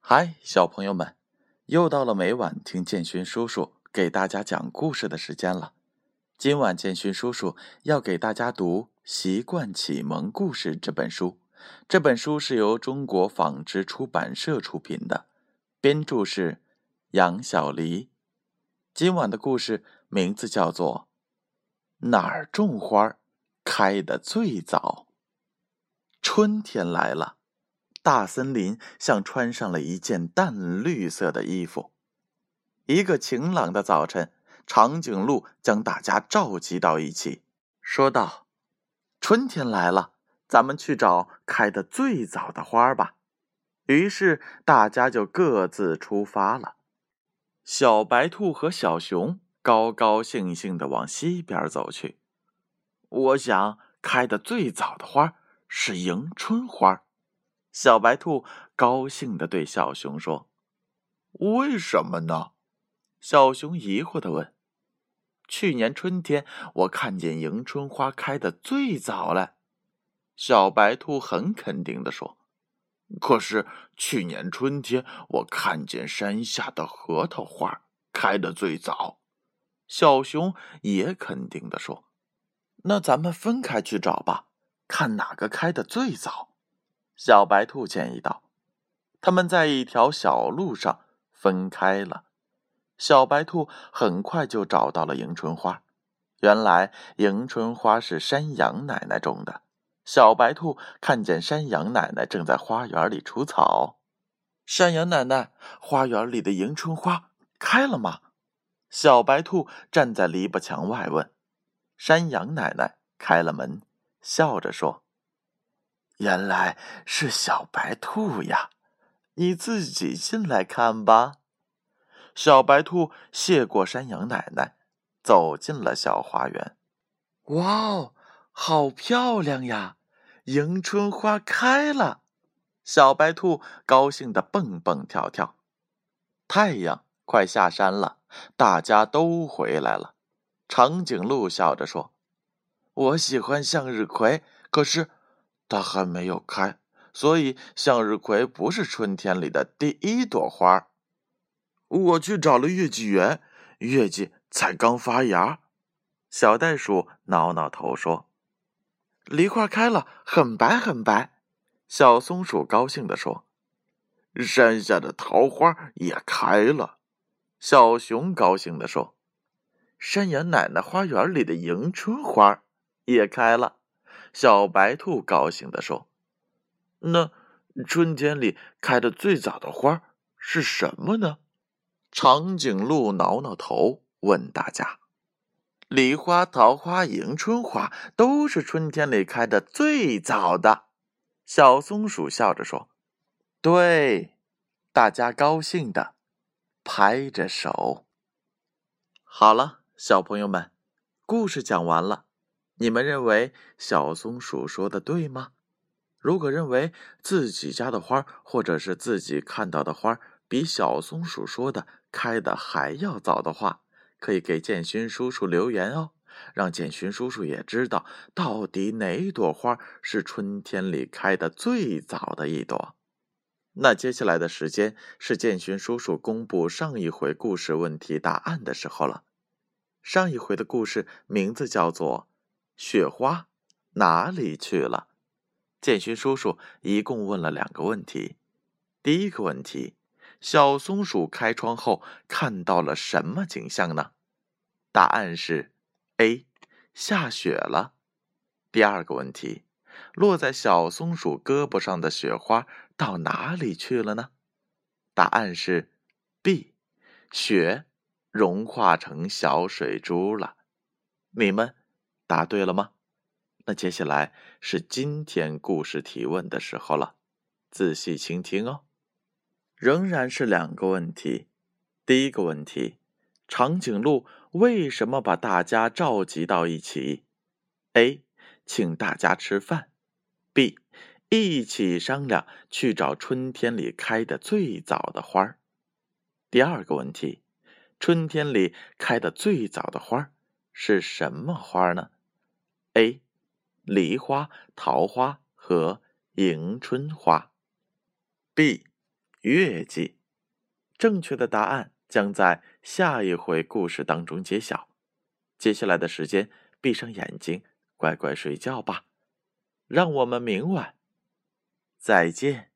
嗨，小朋友们，又到了每晚听建勋叔叔给大家讲故事的时间了。今晚建勋叔叔要给大家读《习惯启蒙故事》这本书。这本书是由中国纺织出版社出品的，编著是杨小黎。今晚的故事名字叫做《哪儿种花开得最早》。春天来了，大森林像穿上了一件淡绿色的衣服。一个晴朗的早晨，长颈鹿将大家召集到一起，说道：“春天来了，咱们去找开的最早的花吧。”于是大家就各自出发了。小白兔和小熊高高兴兴的往西边走去。我想，开的最早的花。是迎春花，小白兔高兴的对小熊说：“为什么呢？”小熊疑惑的问。“去年春天我看见迎春花开的最早了。”小白兔很肯定的说。“可是去年春天我看见山下的核桃花开的最早。”小熊也肯定的说。“那咱们分开去找吧。”看哪个开的最早，小白兔建议道。他们在一条小路上分开了。小白兔很快就找到了迎春花。原来迎春花是山羊奶奶种的。小白兔看见山羊奶奶正在花园里除草。山羊奶奶，花园里的迎春花开了吗？小白兔站在篱笆墙外问。山羊奶奶开了门。笑着说：“原来是小白兔呀，你自己进来看吧。”小白兔谢过山羊奶奶，走进了小花园。哇哦，好漂亮呀！迎春花开了，小白兔高兴的蹦蹦跳跳。太阳快下山了，大家都回来了。长颈鹿笑着说。我喜欢向日葵，可是它还没有开，所以向日葵不是春天里的第一朵花。我去找了月季园，月季才刚发芽。小袋鼠挠挠头说：“梨花开了，很白很白。”小松鼠高兴地说：“山下的桃花也开了。”小熊高兴地说：“山羊奶奶花园里的迎春花。”也开了，小白兔高兴地说：“那春天里开的最早的花是什么呢？”长颈鹿挠挠头问大家：“梨花、桃花、迎春花都是春天里开的最早的。”小松鼠笑着说：“对。”大家高兴的拍着手。好了，小朋友们，故事讲完了。你们认为小松鼠说的对吗？如果认为自己家的花或者是自己看到的花比小松鼠说的开的还要早的话，可以给建勋叔叔留言哦，让建勋叔叔也知道到底哪一朵花是春天里开的最早的一朵。那接下来的时间是建勋叔叔公布上一回故事问题答案的时候了。上一回的故事名字叫做。雪花哪里去了？建勋叔叔一共问了两个问题。第一个问题：小松鼠开窗后看到了什么景象呢？答案是 A，下雪了。第二个问题：落在小松鼠胳膊上的雪花到哪里去了呢？答案是 B，雪融化成小水珠了。你们？答对了吗？那接下来是今天故事提问的时候了，仔细倾听哦。仍然是两个问题。第一个问题：长颈鹿为什么把大家召集到一起？A. 请大家吃饭。B. 一起商量去找春天里开的最早的花儿。第二个问题：春天里开的最早的花儿是什么花呢？A，梨花、桃花和迎春花。B，月季。正确的答案将在下一回故事当中揭晓。接下来的时间，闭上眼睛，乖乖睡觉吧。让我们明晚再见。